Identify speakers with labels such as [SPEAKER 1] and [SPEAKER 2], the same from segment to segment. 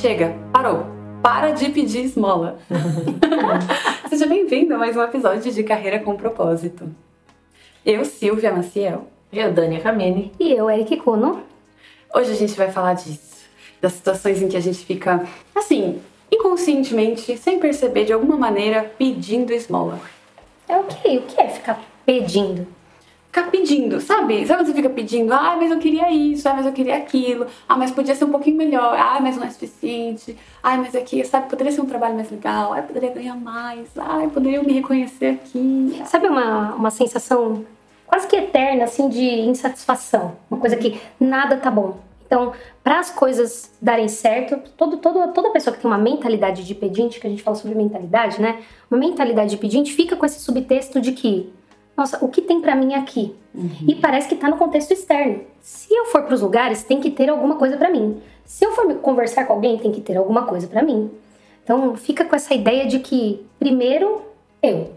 [SPEAKER 1] chega, parou. Para de pedir esmola. Seja bem-vindo a mais um episódio de Carreira com Propósito. Eu, Silvia Maciel.
[SPEAKER 2] Eu, Dania Kamene.
[SPEAKER 3] E eu, Eric Kuno.
[SPEAKER 1] Hoje a gente vai falar disso. Das situações em que a gente fica, assim, inconscientemente, sem perceber, de alguma maneira, pedindo esmola.
[SPEAKER 3] É o que? O que é ficar pedindo?
[SPEAKER 1] Ficar pedindo, sabe? Sabe você fica pedindo? Ah, mas eu queria isso, ah, mas eu queria aquilo. Ah, mas podia ser um pouquinho melhor. Ah, mas não é suficiente. Ah, mas aqui, sabe, poderia ser um trabalho mais legal. Ah, poderia ganhar mais. Ah, poderia me reconhecer aqui.
[SPEAKER 3] Sabe uma, uma sensação quase que eterna, assim, de insatisfação? Uma coisa que nada tá bom. Então, para as coisas darem certo, todo, todo, toda pessoa que tem uma mentalidade de pedinte, que a gente fala sobre mentalidade, né? Uma mentalidade de pedinte fica com esse subtexto de que, nossa, o que tem para mim aqui? Uhum. E parece que tá no contexto externo. Se eu for para os lugares, tem que ter alguma coisa para mim. Se eu for conversar com alguém, tem que ter alguma coisa para mim. Então, fica com essa ideia de que primeiro eu.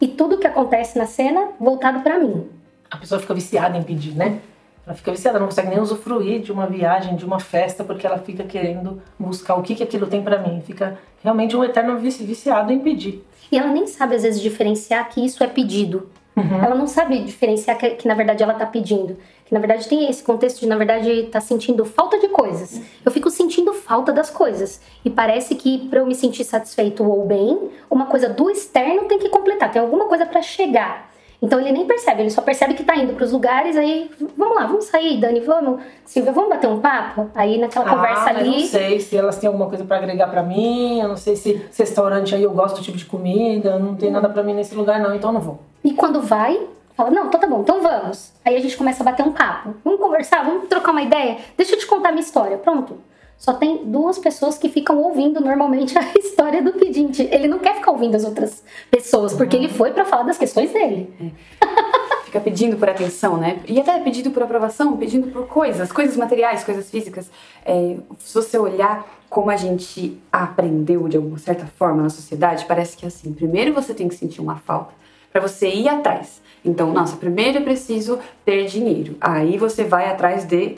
[SPEAKER 3] E tudo que acontece na cena voltado para mim.
[SPEAKER 2] A pessoa fica viciada em pedir, né? Ela fica viciada, não consegue nem usufruir de uma viagem, de uma festa, porque ela fica querendo buscar o que, que aquilo tem para mim. Fica realmente um eterno viciado em pedir.
[SPEAKER 3] E ela nem sabe, às vezes, diferenciar que isso é pedido. Uhum. Ela não sabe diferenciar que, que, na verdade, ela tá pedindo. Que, na verdade, tem esse contexto de, na verdade, tá sentindo falta de coisas. Eu fico sentindo falta das coisas. E parece que, para eu me sentir satisfeito ou bem, uma coisa do externo tem que completar. Tem alguma coisa para chegar. Então ele nem percebe, ele só percebe que tá indo pros lugares, aí vamos lá, vamos sair, Dani, vamos, Silvia, vamos bater um papo? Aí naquela ah, conversa ali.
[SPEAKER 2] Eu não sei se elas têm alguma coisa para agregar para mim, eu não sei se esse restaurante aí eu gosto do tipo de comida, não tem nada para mim nesse lugar não, então não vou.
[SPEAKER 3] E quando vai, fala, não, então tá bom, então vamos. Aí a gente começa a bater um papo. Vamos conversar, vamos trocar uma ideia. Deixa eu te contar a minha história. Pronto só tem duas pessoas que ficam ouvindo normalmente a história do pedinte. Ele não quer ficar ouvindo as outras pessoas, porque ele foi para falar das questões dele.
[SPEAKER 1] É. Fica pedindo por atenção, né? E até pedindo por aprovação, pedindo por coisas, coisas materiais, coisas físicas. É, se você olhar como a gente aprendeu de alguma certa forma na sociedade, parece que é assim: primeiro você tem que sentir uma falta para você ir atrás. Então, nossa, primeiro eu preciso ter dinheiro. Aí você vai atrás de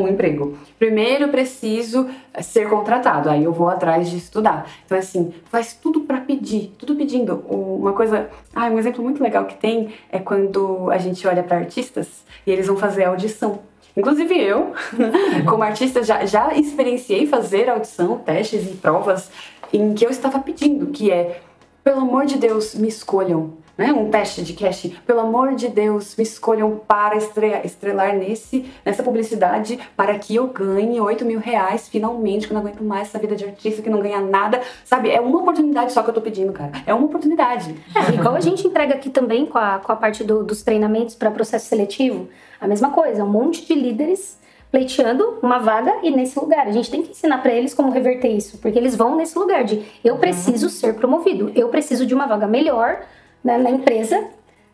[SPEAKER 1] um emprego. Primeiro preciso ser contratado, aí eu vou atrás de estudar. Então, assim, faz tudo para pedir, tudo pedindo. Uma coisa, ah, um exemplo muito legal que tem é quando a gente olha para artistas e eles vão fazer audição. Inclusive eu, como artista, já, já experienciei fazer audição, testes e provas em que eu estava pedindo, que é, pelo amor de Deus, me escolham né, um teste de casting. Pelo amor de Deus, me escolham para estrelar nesse, nessa publicidade para que eu ganhe 8 mil reais finalmente, que eu não aguento mais essa vida de artista que não ganha nada. Sabe, é uma oportunidade só que eu tô pedindo, cara. É uma oportunidade.
[SPEAKER 3] É, igual a gente entrega aqui também com a, com a parte do, dos treinamentos para processo seletivo, a mesma coisa, um monte de líderes pleiteando uma vaga e nesse lugar. A gente tem que ensinar para eles como reverter isso, porque eles vão nesse lugar de eu preciso ser promovido, eu preciso de uma vaga melhor né, na empresa,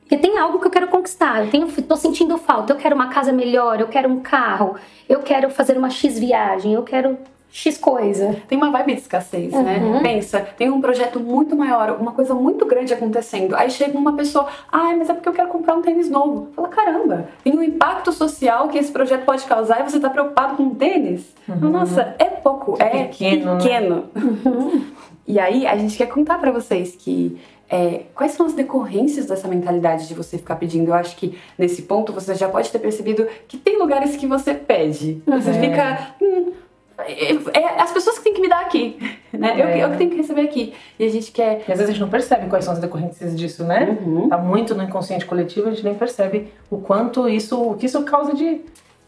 [SPEAKER 3] porque tem algo que eu quero conquistar, eu tenho, tô sentindo falta, eu quero uma casa melhor, eu quero um carro, eu quero fazer uma X viagem, eu quero X coisa.
[SPEAKER 1] Tem uma vibe de escassez, né? uhum. né? Pensa, tem um projeto muito maior, uma coisa muito grande acontecendo. Aí chega uma pessoa, ai, mas é porque eu quero comprar um tênis novo. Fala, caramba, tem um impacto social que esse projeto pode causar e você tá preocupado com um tênis? Uhum. Nossa, é pouco, é, é pequeno. pequeno. Né? Uhum. E aí a gente quer contar para vocês que é, quais são as decorrências dessa mentalidade de você ficar pedindo? Eu acho que nesse ponto você já pode ter percebido que tem lugares que você pede. Você uhum. fica. Hum, é, é, as pessoas que têm que me dar aqui, né? É. Eu, eu que tenho que receber aqui. E a gente quer.
[SPEAKER 2] E às vezes a gente não percebe quais são as decorrências disso, né? Uhum. Tá muito no inconsciente coletivo, a gente nem percebe o quanto isso, o que isso causa de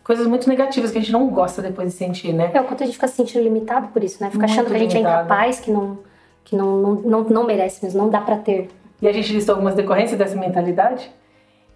[SPEAKER 2] coisas muito negativas que a gente não gosta depois de sentir, né?
[SPEAKER 3] É o quanto a gente fica se sentindo limitado por isso, né? Fica muito achando que a gente limitado. é incapaz, que não que não, não, não, não merece mesmo, não dá para ter.
[SPEAKER 2] E a gente listou algumas decorrências dessa mentalidade,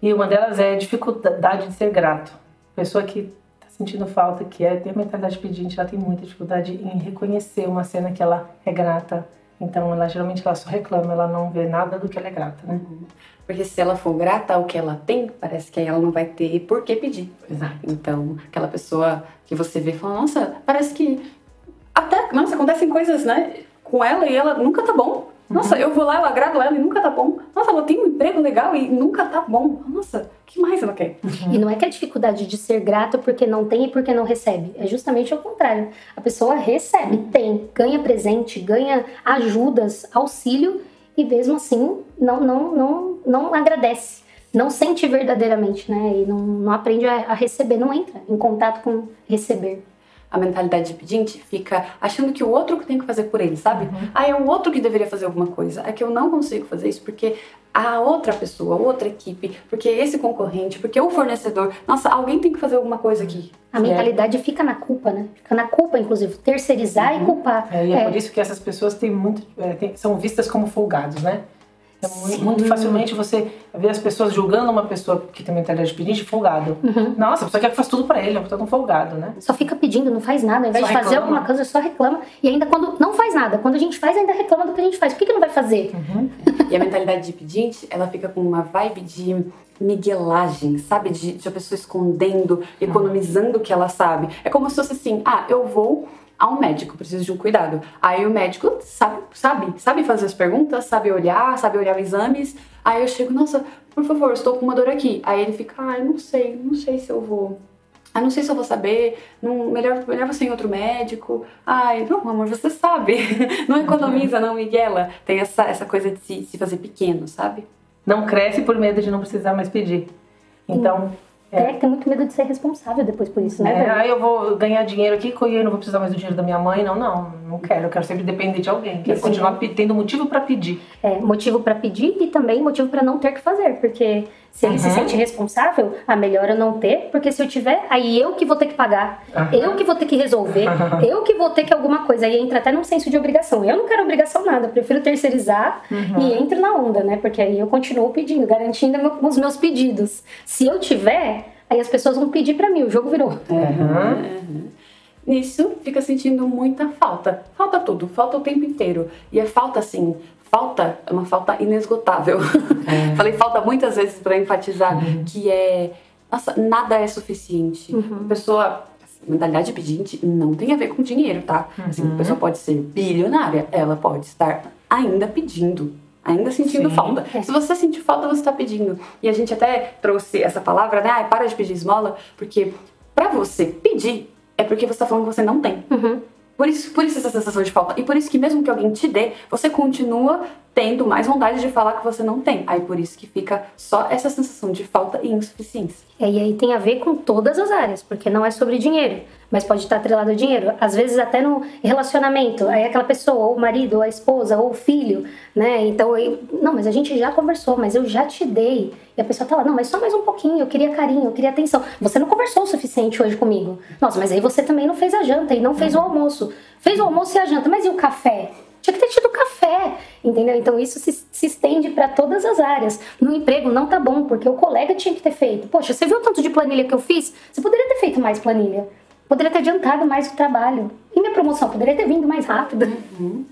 [SPEAKER 2] e uma delas é a dificuldade de ser grato. Pessoa que está sentindo falta, que é ter mentalidade pedinte, ela tem muita dificuldade em reconhecer uma cena que ela é grata. Então, ela geralmente ela só reclama, ela não vê nada do que ela é grata, né? Uhum.
[SPEAKER 1] Porque se ela for grata ao que ela tem, parece que aí ela não vai ter por que pedir.
[SPEAKER 2] Exato.
[SPEAKER 1] Então, aquela pessoa que você vê fala, nossa, parece que até, nossa, acontecem coisas, né? com ela e ela nunca tá bom. Nossa, eu vou lá, eu agrado ela e nunca tá bom. Nossa, ela tem um emprego legal e nunca tá bom. Nossa, o que mais ela quer?
[SPEAKER 3] E não é que a dificuldade de ser grato porque não tem e porque não recebe. É justamente o contrário. A pessoa recebe, tem, ganha presente, ganha ajudas, auxílio e mesmo assim não, não, não, não agradece. Não sente verdadeiramente, né? E não, não aprende a, a receber, não entra em contato com receber
[SPEAKER 1] a mentalidade de pedinte fica achando que o outro que tem que fazer por ele, sabe? Uhum. Ah, é o outro que deveria fazer alguma coisa. É que eu não consigo fazer isso porque a outra pessoa, a outra equipe, porque esse concorrente, porque o fornecedor. Nossa, alguém tem que fazer alguma coisa aqui.
[SPEAKER 3] A mentalidade é. fica na culpa, né? Fica na culpa, inclusive. Terceirizar uhum. e culpar.
[SPEAKER 2] É, e é, é, por isso que essas pessoas têm muito, é, tem, são vistas como folgados, né? É muito, muito, facilmente você vê as pessoas julgando uma pessoa que tem mentalidade de pedinte folgado. Uhum. Nossa, a pessoa quer que faz tudo para ele, é um folgado, né?
[SPEAKER 3] Só fica pedindo, não faz nada. Ao invés só de fazer reclama. alguma coisa, só reclama. E ainda quando não faz nada, quando a gente faz, ainda reclama do que a gente faz. Por que, que não vai fazer?
[SPEAKER 1] Uhum. e a mentalidade de pedinte, ela fica com uma vibe de miguelagem, sabe? De, de a pessoa escondendo, economizando o que ela sabe. É como se fosse assim: ah, eu vou a um médico, preciso de um cuidado. Aí o médico sabe, sabe, sabe fazer as perguntas, sabe olhar, sabe olhar exames. Aí eu chego, nossa, por favor, estou com uma dor aqui. Aí ele fica, ai, não sei, não sei se eu vou. Ah, não sei se eu vou saber. Não, melhor, melhor você em outro médico. Ai, não, amor, você sabe. não economiza, não, Miguela. Tem essa, essa coisa de se, se fazer pequeno, sabe?
[SPEAKER 2] Não cresce por medo de não precisar mais pedir. Então,
[SPEAKER 3] é. É, tem muito medo de ser responsável depois por isso, né?
[SPEAKER 2] É, aí eu vou ganhar dinheiro aqui e eu não vou precisar mais do dinheiro da minha mãe. Não, não, não quero. Eu quero sempre depender de alguém. Quero continuar tendo motivo para pedir.
[SPEAKER 3] É, motivo para pedir e também motivo para não ter que fazer. Porque se ele uhum. se sente responsável, a melhor eu não ter. Porque se eu tiver, aí eu que vou ter que pagar. Uhum. Eu que vou ter que resolver. eu que vou ter que alguma coisa. Aí entra até num senso de obrigação. Eu não quero obrigação nada. Prefiro terceirizar uhum. e entro na onda, né? Porque aí eu continuo pedindo, garantindo os meus pedidos. Se eu tiver Aí as pessoas vão pedir para mim, o jogo virou.
[SPEAKER 1] Uhum. Nisso fica sentindo muita falta. Falta tudo, falta o tempo inteiro. E é falta assim, falta é uma falta inesgotável. É. Falei falta muitas vezes para enfatizar uhum. que é, nossa, nada é suficiente. Uhum. A pessoa mentalidade pedinte não tem a ver com dinheiro, tá? Assim, a uhum. pessoa pode ser bilionária, ela pode estar ainda pedindo ainda sentindo Sim. falta. É. Se você sentir falta, você está pedindo. E a gente até trouxe essa palavra, né? Ah, para de pedir esmola, porque para você pedir é porque você está falando que você não tem. Uhum. Por isso, por isso essa sensação de falta. E por isso que mesmo que alguém te dê, você continua tendo mais vontade de falar que você não tem. Aí por isso que fica só essa sensação de falta e insuficiência.
[SPEAKER 3] É, e aí tem a ver com todas as áreas, porque não é sobre dinheiro, mas pode estar atrelado ao dinheiro. Às vezes até no relacionamento, aí aquela pessoa, ou o marido, ou a esposa, ou o filho, né? Então, eu, não, mas a gente já conversou, mas eu já te dei. E a pessoa tá lá, não, mas só mais um pouquinho, eu queria carinho, eu queria atenção. Você não conversou o suficiente hoje comigo. Nossa, mas aí você também não fez a janta e não fez o almoço. Fez o almoço e a janta, mas e o café? Tinha que ter tido café, entendeu? Então isso se, se estende para todas as áreas. No emprego não tá bom, porque o colega tinha que ter feito. Poxa, você viu o tanto de planilha que eu fiz? Você poderia ter feito mais planilha. Poderia ter adiantado mais o trabalho. E minha promoção poderia ter vindo mais rápido.
[SPEAKER 1] Uhum.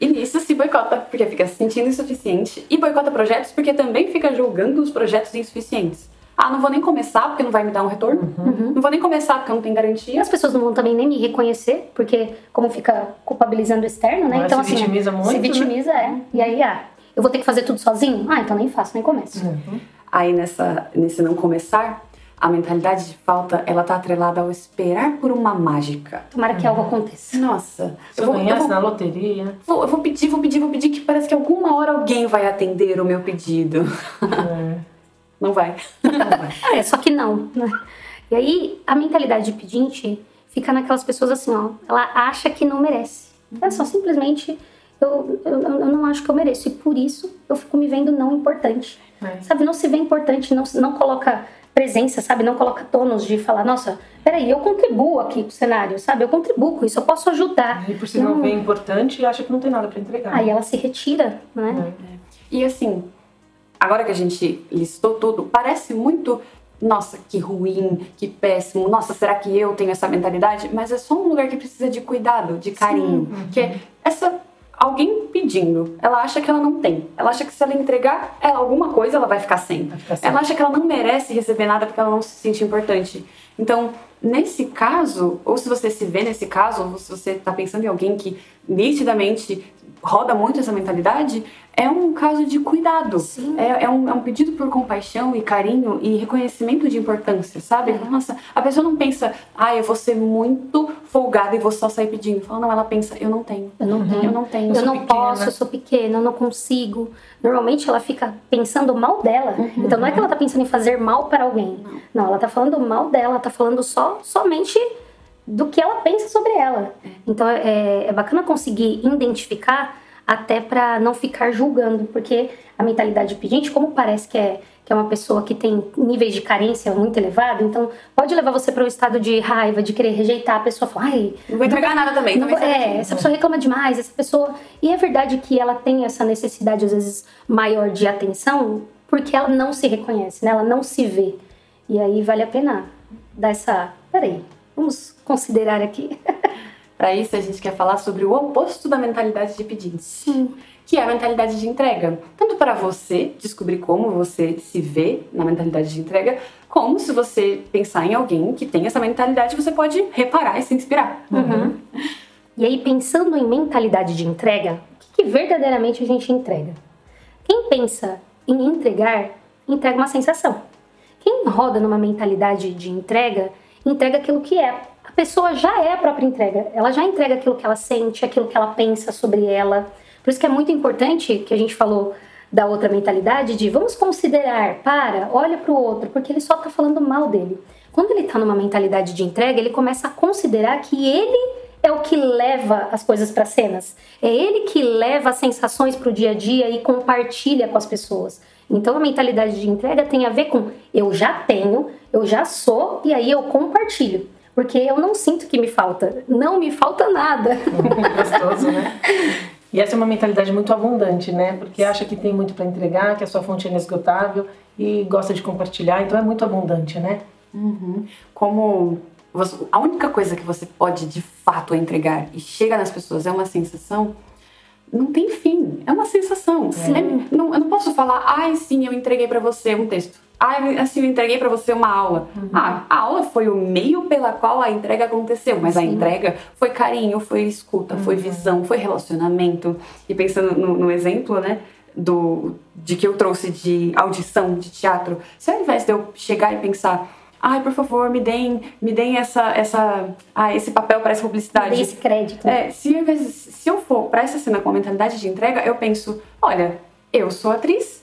[SPEAKER 1] E nisso se boicota, porque fica se sentindo insuficiente. E boicota projetos porque também fica julgando os projetos insuficientes. Ah, não vou nem começar porque não vai me dar um retorno. Uhum. Não vou nem começar porque não tem garantia.
[SPEAKER 3] As pessoas não vão também nem me reconhecer, porque como fica culpabilizando o externo, né?
[SPEAKER 2] Mas
[SPEAKER 3] então
[SPEAKER 2] se assim, vitimiza muito,
[SPEAKER 3] se vitimiza,
[SPEAKER 2] né?
[SPEAKER 3] é. E aí, ah, eu vou ter que fazer tudo sozinho? Ah, então nem faço, nem começo.
[SPEAKER 1] Uhum. Aí nessa, nesse não começar, a mentalidade de falta, ela tá atrelada ao esperar por uma mágica.
[SPEAKER 3] Tomara que uhum. algo aconteça.
[SPEAKER 1] Nossa.
[SPEAKER 2] Se eu, vou, eu vou, na loteria.
[SPEAKER 1] Vou, eu vou pedir, vou pedir, vou pedir que parece que alguma hora alguém vai atender o meu pedido. É. Não vai.
[SPEAKER 3] É, só que não. Né? E aí, a mentalidade de pedinte fica naquelas pessoas assim, ó. Ela acha que não merece. É só simplesmente, eu, eu, eu não acho que eu mereço. E por isso, eu fico me vendo não importante. É. Sabe, não se vê importante, não, não coloca presença, sabe? Não coloca tonos de falar, nossa, peraí, eu contribuo aqui pro cenário, sabe? Eu contribuo com isso, eu posso ajudar.
[SPEAKER 2] E por si não, não vê importante e acha que não tem nada para entregar.
[SPEAKER 3] Aí ela se retira, né?
[SPEAKER 1] É. E assim, agora que a gente listou tudo, parece muito nossa, que ruim, que péssimo, nossa, será que eu tenho essa mentalidade? Mas é só um lugar que precisa de cuidado, de carinho. Sim. Que é essa alguém pedindo, ela acha que ela não tem. Ela acha que se ela entregar ela, alguma coisa, ela vai ficar sem. Vai ficar sem. Ela acha que ela não merece receber nada porque ela não se sente importante. Então, nesse caso, ou se você se vê nesse caso, ou se você está pensando em alguém que nitidamente roda muito essa mentalidade, é um caso de cuidado. É, é, um, é, um, pedido por compaixão e carinho e reconhecimento de importância, sabe? É. Nossa, a pessoa não pensa, ah, eu vou ser muito folgada e vou só sair pedindo. Fala, não, ela pensa, eu não tenho.
[SPEAKER 3] Eu não tenho. Eu não tenho. Eu, não posso, eu sou pequena, eu não consigo. Normalmente ela fica pensando mal dela. Uhum. Então não é que ela tá pensando em fazer mal para alguém. Não, não ela tá falando mal dela, ela tá falando só somente do que ela pensa sobre ela. É. Então é, é bacana conseguir identificar até para não ficar julgando, porque a mentalidade pedinte, como parece que é que é uma pessoa que tem níveis de carência muito elevados, então pode levar você para um estado de raiva, de querer rejeitar a pessoa, falar, ai,
[SPEAKER 1] não vou entregar nada também.
[SPEAKER 3] Não, é, essa pessoa reclama demais, essa pessoa. E é verdade que ela tem essa necessidade às vezes maior de atenção, porque ela não se reconhece, né? Ela não se vê. E aí vale a pena dar essa, peraí, vamos considerar aqui.
[SPEAKER 1] Para isso, a gente quer falar sobre o oposto da mentalidade de pedinte. Sim. Que é a mentalidade de entrega. Tanto para você descobrir como você se vê na mentalidade de entrega, como se você pensar em alguém que tem essa mentalidade, você pode reparar e se inspirar.
[SPEAKER 3] Uhum. E aí, pensando em mentalidade de entrega, o que, que verdadeiramente a gente entrega? Quem pensa em entregar, entrega uma sensação. Quem roda numa mentalidade de entrega, entrega aquilo que é pessoa já é a própria entrega. Ela já entrega aquilo que ela sente, aquilo que ela pensa sobre ela. Por isso que é muito importante que a gente falou da outra mentalidade de vamos considerar, para, olha para o outro, porque ele só está falando mal dele. Quando ele está numa mentalidade de entrega, ele começa a considerar que ele é o que leva as coisas para cenas. É ele que leva as sensações para o dia a dia e compartilha com as pessoas. Então a mentalidade de entrega tem a ver com eu já tenho, eu já sou e aí eu compartilho porque eu não sinto que me falta. Não me falta nada.
[SPEAKER 2] Gostoso, né? E essa é uma mentalidade muito abundante, né? Porque acha que tem muito para entregar, que a sua fonte é inesgotável e gosta de compartilhar, então é muito abundante, né?
[SPEAKER 1] Uhum. Como você, a única coisa que você pode de fato entregar e chega nas pessoas é uma sensação, não tem fim. É uma sensação. É. Não, eu não posso falar, ai, sim, eu entreguei para você um texto. Ah, assim, eu entreguei para você uma aula. Uhum. Ah, a aula foi o meio pela qual a entrega aconteceu, mas Sim. a entrega foi carinho, foi escuta, uhum. foi visão, foi relacionamento. E pensando no, no, exemplo, né, do, de que eu trouxe de audição, de teatro, se ao invés de eu chegar e pensar, ai, por favor, me deem, me deem essa, essa, ah, esse papel para essa publicidade. Me
[SPEAKER 3] esse crédito.
[SPEAKER 1] É, se, se eu for para essa cena com a mentalidade de entrega, eu penso, olha, eu sou atriz,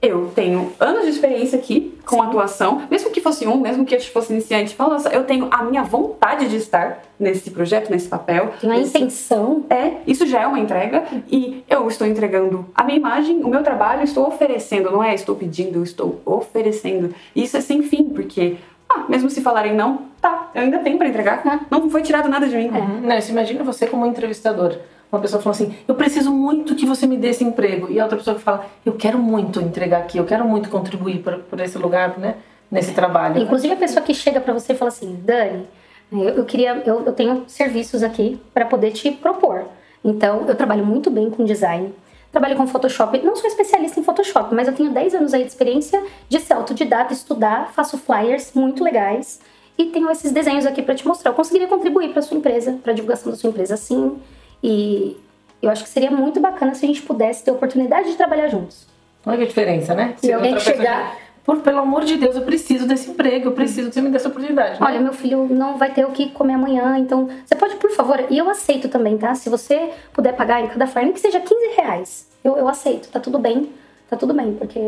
[SPEAKER 1] eu tenho anos de experiência aqui com Sim. atuação, mesmo que fosse um, mesmo que eu fosse iniciante, fala, nossa, eu tenho a minha vontade de estar nesse projeto, nesse papel.
[SPEAKER 3] Tem a intenção.
[SPEAKER 1] É, isso já é uma entrega e eu estou entregando a minha imagem, o meu trabalho, estou oferecendo, não é estou pedindo, eu estou oferecendo. E isso é sem fim, porque ah, mesmo se falarem não, tá, eu ainda tenho para entregar, né? não foi tirado nada de mim.
[SPEAKER 2] É. Não, você imagina você como entrevistador uma pessoa falou assim: Eu preciso muito que você me dê esse emprego. E a outra pessoa que fala: Eu quero muito entregar aqui, eu quero muito contribuir por, por esse lugar, né? Nesse trabalho.
[SPEAKER 3] Inclusive a pessoa que chega para você e fala assim: Dani, eu, eu queria, eu, eu tenho serviços aqui para poder te propor. Então, eu trabalho muito bem com design, trabalho com Photoshop. Não sou especialista em Photoshop, mas eu tenho 10 anos aí de experiência de ser autodidata, estudar, faço flyers muito legais e tenho esses desenhos aqui para te mostrar. Eu conseguiria contribuir para sua empresa, para divulgação da sua empresa, sim. E eu acho que seria muito bacana se a gente pudesse ter oportunidade de trabalhar juntos.
[SPEAKER 2] Olha que diferença, né?
[SPEAKER 3] Se alguém que chegar.
[SPEAKER 2] Por, pelo amor de Deus, eu preciso desse emprego, eu preciso que você me dê essa oportunidade.
[SPEAKER 3] Né? Olha, meu filho não vai ter o que comer amanhã, então você pode, por favor, e eu aceito também, tá? Se você puder pagar em cada farm, que seja 15 reais, eu, eu aceito, tá tudo bem, tá tudo bem, porque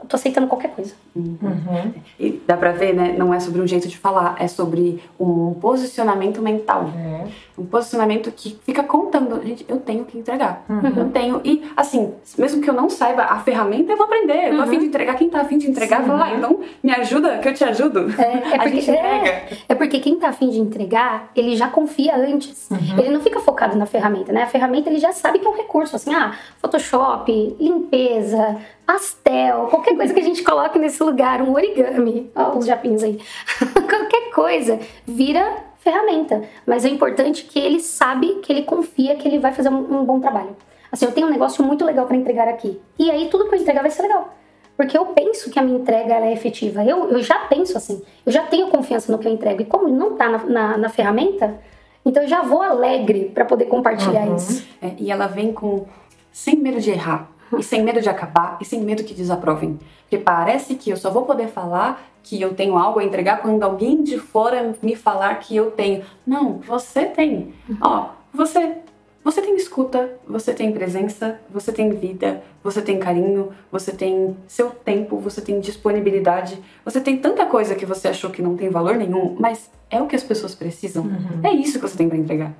[SPEAKER 3] eu tô aceitando qualquer coisa.
[SPEAKER 1] Uhum. E dá pra ver, né? Não é sobre um jeito de falar, é sobre um posicionamento mental. É. Um posicionamento que fica contando, gente, eu tenho que entregar. Uhum. Eu tenho. E, assim, mesmo que eu não saiba a ferramenta, eu vou aprender. Eu tô afim de entregar. Quem tá afim de entregar, vai lá. Então, me ajuda, que eu te ajudo.
[SPEAKER 3] É, é porque, é, é, porque quem tá afim de entregar, ele já confia antes. Uhum. Ele não fica focado na ferramenta, né? A ferramenta ele já sabe que é um recurso. Assim, ah, Photoshop, limpeza, pastel, qualquer coisa que a gente coloque nesse lugar, um origami, ó, os japinhos aí, qualquer coisa vira ferramenta. Mas é importante que ele sabe, que ele confia que ele vai fazer um, um bom trabalho. Assim, eu tenho um negócio muito legal para entregar aqui. E aí tudo que eu entregar vai ser legal. Porque eu penso que a minha entrega é efetiva. Eu, eu já penso assim. Eu já tenho confiança no que eu entrego. E como não está na, na, na, ferramenta, então eu já vou alegre para poder compartilhar uhum. isso.
[SPEAKER 1] É, e ela vem com sem medo de errar. E sem medo de acabar, e sem medo que desaprovem. Porque parece que eu só vou poder falar que eu tenho algo a entregar quando alguém de fora me falar que eu tenho. Não, você tem. Ó, você você tem escuta, você tem presença, você tem vida, você tem carinho, você tem seu tempo, você tem disponibilidade, você tem tanta coisa que você achou que não tem valor nenhum, mas é o que as pessoas precisam. Uhum. É isso que você tem para entregar.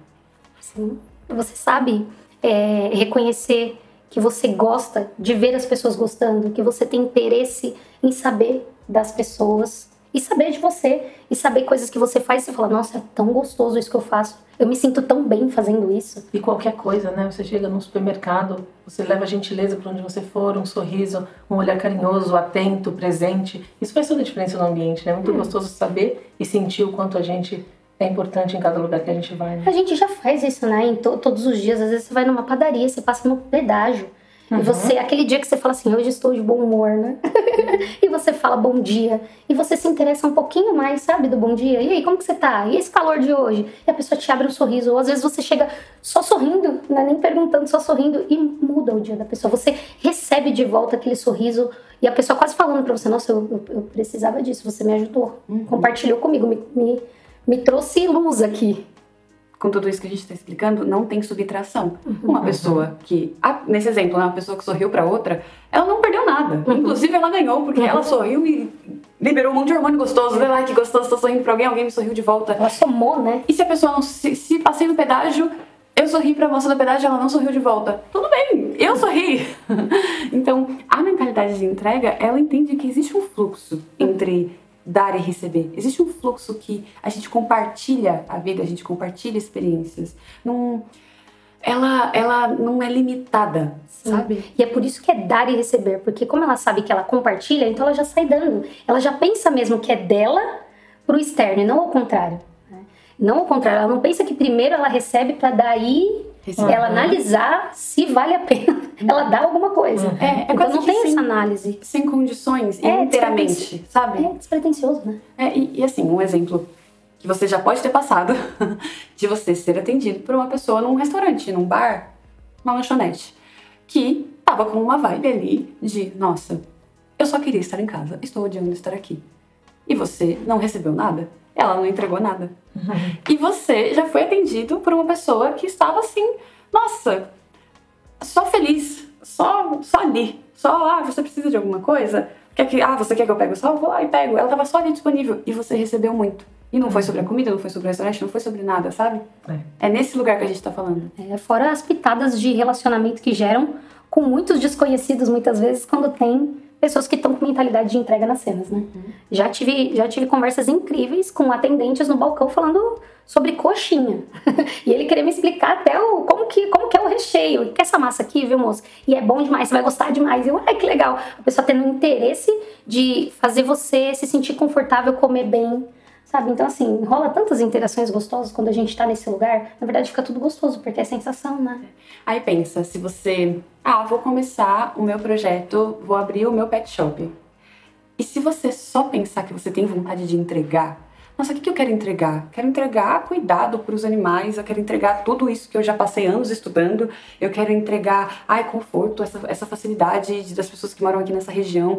[SPEAKER 3] Sim. Você sabe é, reconhecer que você gosta de ver as pessoas gostando, que você tem interesse em saber das pessoas e saber de você e saber coisas que você faz e você fala, nossa, é tão gostoso isso que eu faço. Eu me sinto tão bem fazendo isso.
[SPEAKER 2] E qualquer coisa, né? Você chega num supermercado, você leva gentileza para onde você for, um sorriso, um olhar carinhoso, atento, presente. Isso faz toda a diferença no ambiente, né? É muito hum. gostoso saber e sentir o quanto a gente é importante em cada lugar que a gente vai. Né?
[SPEAKER 3] A gente já faz isso, né? Em to todos os dias. Às vezes você vai numa padaria, você passa no pedágio Uhum. E você, aquele dia que você fala assim, hoje estou de bom humor, né? e você fala bom dia. E você se interessa um pouquinho mais, sabe, do bom dia. E aí, como que você tá? E esse calor de hoje? E a pessoa te abre um sorriso. Ou às vezes você chega só sorrindo, né? nem perguntando, só sorrindo. E muda o dia da pessoa. Você recebe de volta aquele sorriso. E a pessoa quase falando pra você, nossa, eu, eu, eu precisava disso, você me ajudou. Uhum. Compartilhou comigo, me, me, me trouxe luz aqui
[SPEAKER 1] com tudo isso que a gente está explicando, não tem subtração. Uhum. Uma pessoa que, nesse exemplo, né, uma pessoa que sorriu para outra, ela não perdeu nada. Uhum. Inclusive, ela ganhou, porque uhum. ela sorriu e liberou um monte de hormônio gostoso. Uhum. Ai, que gostoso, tô sorrindo pra alguém, alguém me sorriu de volta.
[SPEAKER 3] Ela somou, né?
[SPEAKER 1] E se a pessoa não. Se, se passei no pedágio, eu sorri pra moça do pedágio, ela não sorriu de volta. Tudo bem, eu sorri. então, a mentalidade de entrega, ela entende que existe um fluxo entre dar e receber. Existe um fluxo que a gente compartilha a vida, a gente compartilha experiências. Não, ela, ela não é limitada, Sim. sabe?
[SPEAKER 3] E é por isso que é dar e receber, porque como ela sabe que ela compartilha, então ela já sai dando. Ela já pensa mesmo que é dela pro externo, e não ao contrário. Né? Não ao contrário, ela não pensa que primeiro ela recebe para daí Ela analisar se vale a pena ela dar alguma coisa.
[SPEAKER 1] É, é então não tem sem, essa análise. Sem condições, é, inteiramente, sabe?
[SPEAKER 3] É despretensioso, né?
[SPEAKER 1] É, e, e, assim, um exemplo que você já pode ter passado de você ser atendido por uma pessoa num restaurante, num bar, uma lanchonete, que tava com uma vibe ali de, nossa, eu só queria estar em casa, estou odiando estar aqui. E você não recebeu nada? Ela não entregou nada. Uhum. E você já foi atendido por uma pessoa que estava assim, nossa, só feliz, só, só ali. Só, ah, você precisa de alguma coisa? Quer que, ah, você quer que eu pegue o sal? Vou lá e pego. Ela estava só ali disponível. E você recebeu muito. E não foi sobre a comida, não foi sobre o restaurante, não foi sobre nada, sabe? É, é nesse lugar que a gente está falando.
[SPEAKER 3] É, fora as pitadas de relacionamento que geram com muitos desconhecidos, muitas vezes, quando tem pessoas que estão com mentalidade de entrega nas cenas, né? Uhum. Já, tive, já tive conversas incríveis com atendentes no balcão falando sobre coxinha. e ele queria me explicar até o, como, que, como que é o recheio. E quer essa massa aqui, viu, moço? E é bom demais, você vai gostar demais. E eu, ai, que legal. A pessoa tendo interesse de fazer você se sentir confortável, comer bem, Sabe? Então, assim, rola tantas interações gostosas quando a gente tá nesse lugar. Na verdade, fica tudo gostoso, porque é sensação, né?
[SPEAKER 1] Aí pensa, se você. Ah, vou começar o meu projeto, vou abrir o meu pet shop. E se você só pensar que você tem vontade de entregar, nossa, o que eu quero entregar? Quero entregar cuidado para os animais, eu quero entregar tudo isso que eu já passei anos estudando, eu quero entregar, ai, conforto, essa, essa facilidade das pessoas que moram aqui nessa região.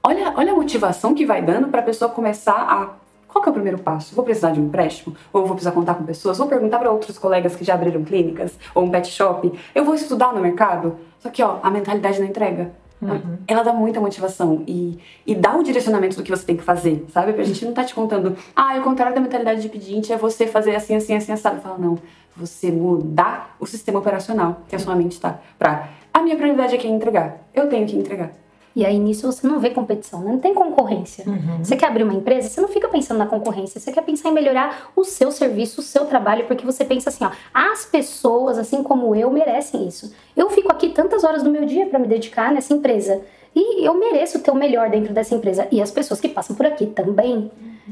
[SPEAKER 1] Olha, olha a motivação que vai dando para a pessoa começar a qual que é o primeiro passo? Vou precisar de um empréstimo? Ou vou precisar contar com pessoas? Vou perguntar para outros colegas que já abriram clínicas ou um pet shop? Eu vou estudar no mercado? Só que, ó, a mentalidade da entrega. Uhum. Ela dá muita motivação e, e dá o direcionamento do que você tem que fazer, sabe? Pra gente não tá te contando, ah, o contrário da mentalidade de pedinte é você fazer assim, assim, assim, sabe? Fala, não, você mudar o sistema operacional que a sua mente tá. Pra, a minha prioridade aqui é entregar. Eu tenho que entregar.
[SPEAKER 3] E aí nisso você não vê competição, né? não tem concorrência. Uhum. Você quer abrir uma empresa, você não fica pensando na concorrência, você quer pensar em melhorar o seu serviço, o seu trabalho, porque você pensa assim, ó, as pessoas, assim como eu, merecem isso. Eu fico aqui tantas horas do meu dia para me dedicar nessa empresa. E eu mereço ter o melhor dentro dessa empresa. E as pessoas que passam por aqui também.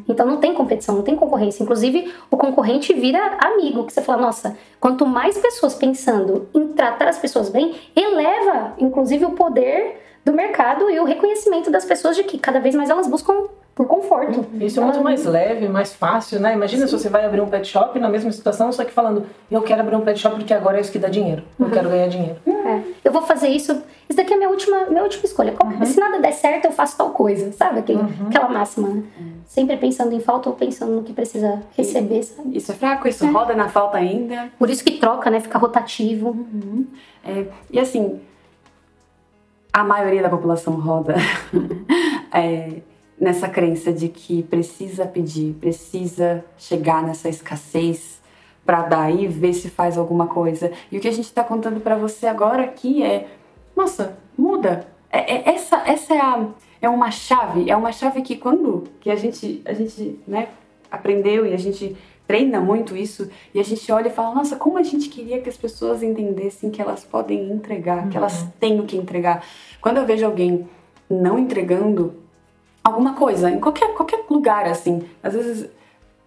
[SPEAKER 3] Então não tem competição, não tem concorrência. Inclusive, o concorrente vira amigo, que você fala, nossa, quanto mais pessoas pensando em tratar as pessoas bem, eleva, inclusive, o poder do mercado e o reconhecimento das pessoas de que cada vez mais elas buscam por conforto.
[SPEAKER 2] Isso é muito mais leve, mais fácil, né? Imagina Sim. se você vai abrir um pet shop na mesma situação, só que falando, eu quero abrir um pet shop porque agora é isso que dá dinheiro. Eu uhum. quero ganhar dinheiro.
[SPEAKER 3] É. Eu vou fazer isso. Isso daqui é a minha última, minha última escolha. Uhum. Se nada der certo, eu faço tal coisa, sabe? Aquele, uhum. Aquela máxima, né? Sempre pensando em falta ou pensando no que precisa receber, sabe?
[SPEAKER 1] Isso é fraco, isso é. roda na falta ainda.
[SPEAKER 3] Por isso que troca, né? Fica rotativo.
[SPEAKER 1] Uhum. É, e assim, a maioria da população roda. é, nessa crença de que precisa pedir, precisa chegar nessa escassez para daí ver se faz alguma coisa. E o que a gente está contando para você agora aqui é, nossa, muda. É, é, essa essa é, a, é uma chave, é uma chave que quando que a gente a gente né, aprendeu e a gente treina muito isso e a gente olha e fala, nossa, como a gente queria que as pessoas entendessem que elas podem entregar, uhum. que elas uhum. têm o que entregar. Quando eu vejo alguém não entregando alguma coisa, em qualquer, qualquer lugar, assim. Às vezes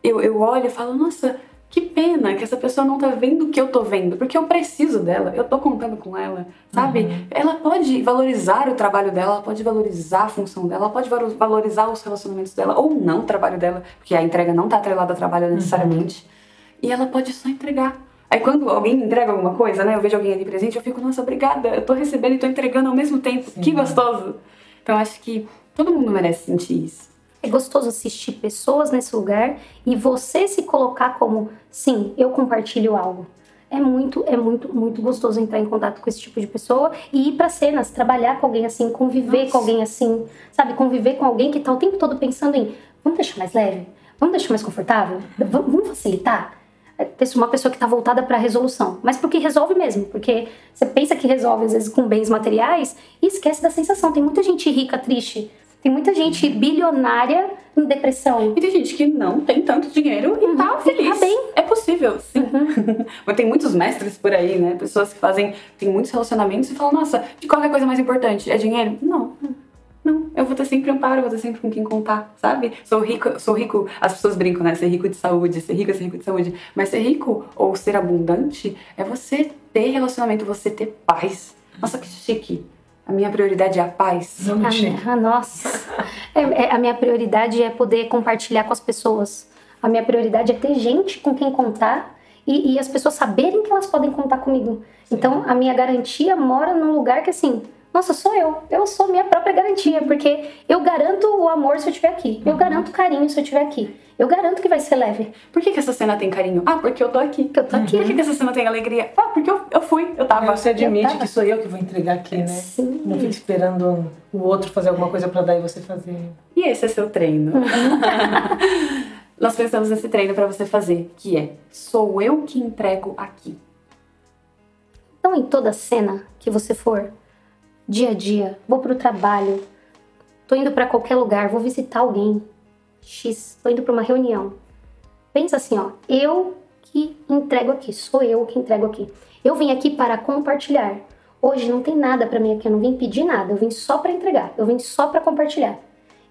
[SPEAKER 1] eu, eu olho e falo, nossa, que pena que essa pessoa não tá vendo o que eu tô vendo, porque eu preciso dela, eu tô contando com ela, sabe? Uhum. Ela pode valorizar o trabalho dela, ela pode valorizar a função dela, ela pode valorizar os relacionamentos dela, ou não o trabalho dela, porque a entrega não tá atrelada ao trabalho necessariamente. Uhum. E ela pode só entregar. Aí quando alguém entrega alguma coisa, né? Eu vejo alguém ali presente, eu fico, nossa, obrigada, eu tô recebendo e tô entregando ao mesmo tempo. Sim. Que gostoso! Então acho que Todo mundo merece sentir isso.
[SPEAKER 3] É gostoso assistir pessoas nesse lugar e você se colocar como, sim, eu compartilho algo. É muito, é muito, muito gostoso entrar em contato com esse tipo de pessoa e ir para cenas, trabalhar com alguém assim, conviver Nossa. com alguém assim, sabe? Conviver com alguém que tá o tempo todo pensando em, vamos deixar mais leve? Vamos deixar mais confortável? Vamos facilitar? É, uma pessoa que está voltada para a resolução, mas porque resolve mesmo, porque você pensa que resolve às vezes com bens materiais e esquece da sensação. Tem muita gente rica, triste, tem muita gente bilionária em depressão.
[SPEAKER 1] E tem gente que não tem tanto dinheiro e uhum, tá feliz. Tá bem. É possível, sim. Uhum. Mas tem muitos mestres por aí, né? Pessoas que fazem, tem muitos relacionamentos e falam, nossa, de qual é a coisa mais importante? É dinheiro? Não. Não, eu vou ter sempre amparo, eu vou ter sempre com quem contar, sabe? Sou rico, sou rico, as pessoas brincam, né? Ser rico de saúde, ser rico é ser rico de saúde. Mas ser rico ou ser abundante é você ter relacionamento, você ter paz. Nossa, que chique. A minha prioridade é a paz.
[SPEAKER 3] Não, a minha, nossa. É, é, a minha prioridade é poder compartilhar com as pessoas. A minha prioridade é ter gente com quem contar e, e as pessoas saberem que elas podem contar comigo. Sim. Então, a minha garantia mora num lugar que, assim, nossa, sou eu. Eu sou minha própria garantia, porque eu garanto o amor se eu estiver aqui. Eu uhum. garanto carinho se eu estiver aqui. Eu garanto que vai ser leve.
[SPEAKER 1] Por que, que essa cena tem carinho? Ah, porque eu tô aqui.
[SPEAKER 3] Que eu tô aqui.
[SPEAKER 1] Por que, que essa cena tem alegria? Ah, porque eu, eu fui, eu tava.
[SPEAKER 2] Você admite que sou eu que vou entregar aqui, né?
[SPEAKER 3] Sim.
[SPEAKER 2] Não fica esperando o outro fazer alguma coisa para dar e você fazer.
[SPEAKER 1] E esse é seu treino. Nós pensamos nesse treino para você fazer, que é sou eu que entrego aqui.
[SPEAKER 3] Então, em toda cena que você for, dia a dia, vou pro trabalho, tô indo para qualquer lugar, vou visitar alguém. X, tô indo para uma reunião. Pensa assim, ó, eu que entrego aqui, sou eu que entrego aqui. Eu vim aqui para compartilhar. Hoje não tem nada para mim aqui, eu não vim pedir nada, eu vim só para entregar, eu vim só para compartilhar.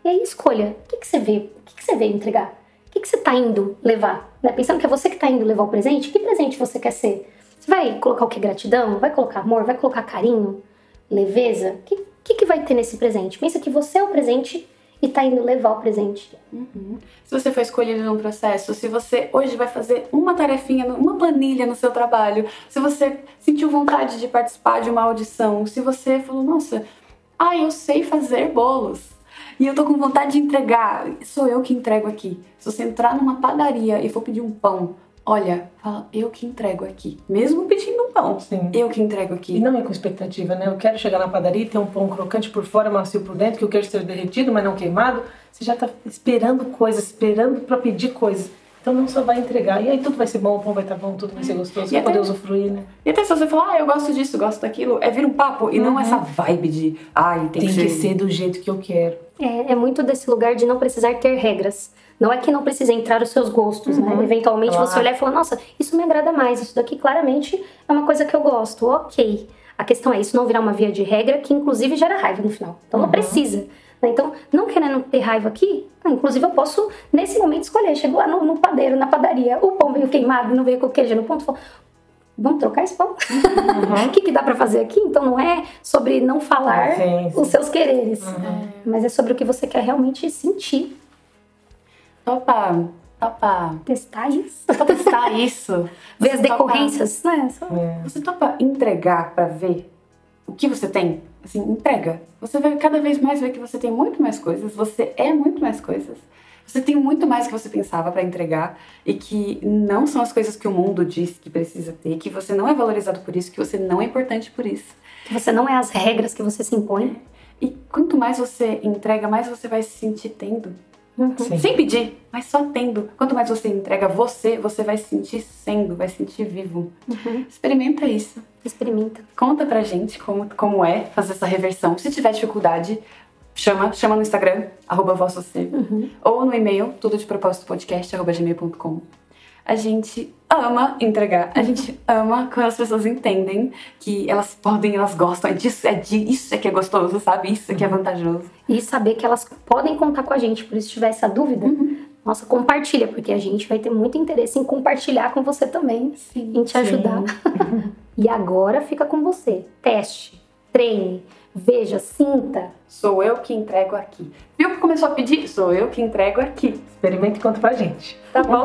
[SPEAKER 3] E aí escolha, o que, que você vê, o que, que você veio entregar? O que, que você está indo levar? Né? Pensando que é você que está indo levar o presente, que presente você quer ser? Você vai colocar o que? Gratidão? Vai colocar amor? Vai colocar carinho? Leveza, o que, que, que, vai ter nesse presente? Pensa que você é o presente e tá indo levar o presente.
[SPEAKER 1] Uhum. Se você foi escolhido num processo, se você hoje vai fazer uma tarefinha, uma planilha no seu trabalho, se você sentiu vontade de participar de uma audição, se você falou, nossa, ah, eu sei fazer bolos. E eu tô com vontade de entregar. Sou eu que entrego aqui. Se você entrar numa padaria e for pedir um pão, olha, fala, eu que entrego aqui. Mesmo pedindo pão, Sim. eu que entrego aqui.
[SPEAKER 2] E não é com expectativa, né? Eu quero chegar na padaria e ter um pão crocante por fora, macio por dentro, que eu quero ser derretido, mas não queimado. Você já tá esperando coisas, esperando para pedir coisas. Então não só vai entregar. E aí tudo vai ser bom, o pão vai estar tá bom, tudo vai ser gostoso, vai poder usufruir, né?
[SPEAKER 1] E até se você falar, ah, eu gosto disso, gosto daquilo, é vir um papo e uhum. não essa vibe de, ai, tem,
[SPEAKER 2] tem
[SPEAKER 1] que,
[SPEAKER 2] que
[SPEAKER 1] ser...
[SPEAKER 2] ser do jeito que eu quero.
[SPEAKER 3] É, é muito desse lugar de não precisar ter regras. Não é que não precisa entrar os seus gostos, né? uhum. né? Eventualmente claro. você olhar e falar, nossa, isso me agrada mais, isso daqui claramente é uma coisa que eu gosto, ok. A questão é isso não virar uma via de regra que inclusive gera raiva no final. Então uhum. não precisa. Né? Então, não querendo ter raiva aqui, ah, inclusive eu posso, nesse momento, escolher. Chegou lá no, no, padeiro, na padaria, o pão veio queimado, não veio com queijo no ponto. Vamos trocar esse pão? O que, que dá pra fazer aqui? Então não é sobre não falar
[SPEAKER 2] Sim, sim.
[SPEAKER 3] os seus quereres, mas é sobre o que você quer realmente sentir.
[SPEAKER 1] Topa, topa,
[SPEAKER 3] Testar isso.
[SPEAKER 1] topa testar isso.
[SPEAKER 3] Ver as
[SPEAKER 1] Você topa-
[SPEAKER 3] decorrências, né? Só-
[SPEAKER 2] É.
[SPEAKER 1] Você topa entregar pra ver o que você tem? Assim, entrega. Você vai cada vez mais ver que você tem muito mais coisas, você é muito mais coisas. Você tem muito mais que você pensava pra entregar e que não são as coisas que o mundo diz que precisa ter, que você não é valorizado por isso, que você não é importante por isso.
[SPEAKER 3] Que você não é as regras que você se impõe.
[SPEAKER 1] E quanto mais você entrega, mais você vai se sentir tendo.
[SPEAKER 2] Sim.
[SPEAKER 1] Sem pedir, mas só tendo. Quanto mais você entrega você, você vai se sentir sendo, vai se sentir vivo. Experimenta isso.
[SPEAKER 3] Experimenta.
[SPEAKER 1] Conta pra gente como, como é fazer essa reversão. Se tiver dificuldade, chama, chama no Instagram, arroba ser. Ou no e-mail, tudo de propósito podcast, arroba gmail.com. A gente ama entregar, a gente ama quando as pessoas entendem que elas podem, elas gostam, é disso, é de, isso é que é gostoso, sabe? Isso é que é vantajoso.
[SPEAKER 3] E saber que elas podem contar com a gente. Por isso, se tiver essa dúvida, nossa, compartilha, porque a gente vai ter muito interesse em compartilhar com você também, em te ajudar. e agora fica com você. Teste, treine, veja, sinta.
[SPEAKER 1] Sou eu que entrego aqui. Viu que começou a pedir? Sou eu que entrego aqui.
[SPEAKER 2] Experimenta e conta pra gente.
[SPEAKER 1] Tá
[SPEAKER 2] Um
[SPEAKER 1] bom?